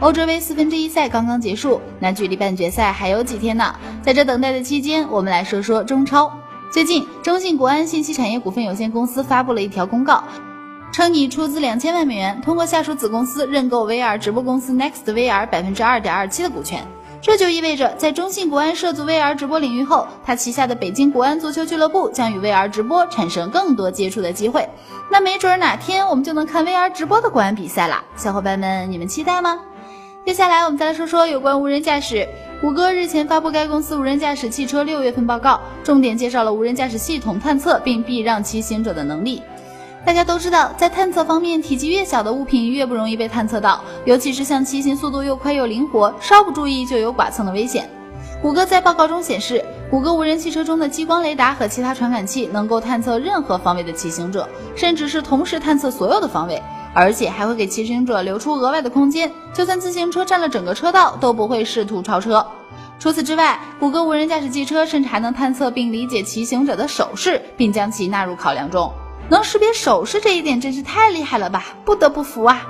欧洲杯四分之一赛刚刚结束，那距离半决赛还有几天呢？在这等待的期间，我们来说说中超。最近，中信国安信息产业股份有限公司发布了一条公告，称拟出资两千万美元，通过下属子公司认购 VR 直播公司 Next VR 百分之二点二七的股权。这就意味着，在中信国安涉足 VR 直播领域后，他旗下的北京国安足球俱乐部将与 VR 直播产生更多接触的机会。那没准哪天我们就能看 VR 直播的国安比赛啦！小伙伴们，你们期待吗？接下来我们再来说说有关无人驾驶。谷歌日前发布该公司无人驾驶汽车六月份报告，重点介绍了无人驾驶系统探测并避让骑行者的能力。大家都知道，在探测方面，体积越小的物品越不容易被探测到，尤其是像骑行速度又快又灵活，稍不注意就有剐蹭的危险。谷歌在报告中显示，谷歌无人汽车中的激光雷达和其他传感器能够探测任何方位的骑行者，甚至是同时探测所有的方位，而且还会给骑行者留出额外的空间，就算自行车占了整个车道，都不会试图超车。除此之外，谷歌无人驾驶汽车甚至还能探测并理解骑行者的手势，并将其纳入考量中。能识别手势这一点真是太厉害了吧，不得不服啊！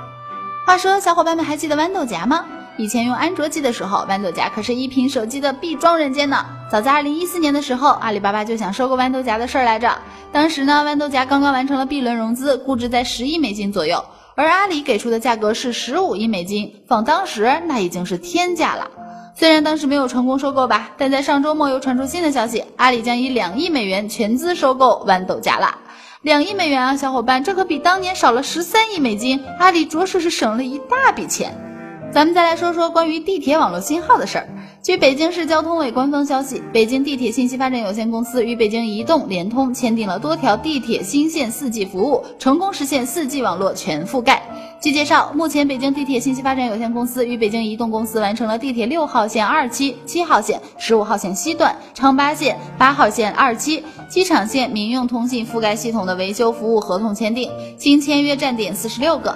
话说，小伙伴们还记得豌豆荚吗？以前用安卓机的时候，豌豆荚可是一屏手机的必装软件呢。早在二零一四年的时候，阿里巴巴就想收购豌豆荚的事儿来着。当时呢，豌豆荚刚刚完成了 B 轮融资，估值在十亿美金左右，而阿里给出的价格是十五亿美金，放当时那已经是天价了。虽然当时没有成功收购吧，但在上周末又传出新的消息，阿里将以两亿美元全资收购豌豆荚了。两亿美元啊，小伙伴，这可比当年少了十三亿美金，阿里着实是省了一大笔钱。咱们再来说说关于地铁网络信号的事儿。据北京市交通委官方消息，北京地铁信息发展有限公司与北京移动、联通签订了多条地铁新线 4G 服务，成功实现 4G 网络全覆盖。据介绍，目前北京地铁信息发展有限公司与北京移动公司完成了地铁六号线二期、七号线、十五号线西段、昌八线、八号线二期。机场线民用通信覆盖系统的维修服务合同签订，经签约站点四十六个，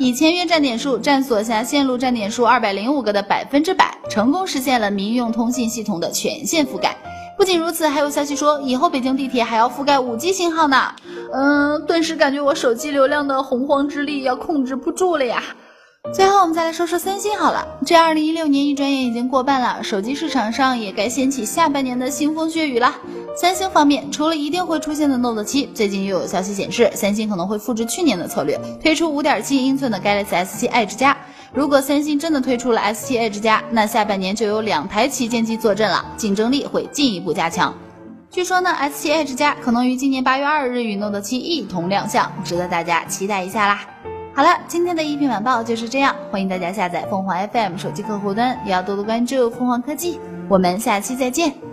已签约站点数占所辖线路站点数二百零五个的百分之百，成功实现了民用通信系统的全线覆盖。不仅如此，还有消息说，以后北京地铁还要覆盖五 G 信号呢。嗯，顿时感觉我手机流量的洪荒之力要控制不住了呀。最后，我们再来说说三星好了。这二零一六年一转眼已经过半了，手机市场上也该掀起下半年的腥风血雨了。三星方面，除了一定会出现的 Note 七，最近又有消息显示，三星可能会复制去年的策略，推出五点七英寸的 Galaxy S 七 Edge 加。如果三星真的推出了 S 七 Edge 加，那下半年就有两台旗舰机坐镇了，竞争力会进一步加强。据说呢，S 七 Edge 加可能于今年八月二日与 Note 七一同亮相，值得大家期待一下啦。好了，今天的一品晚报就是这样，欢迎大家下载凤凰 FM 手机客户端，也要多多关注凤凰科技。我们下期再见。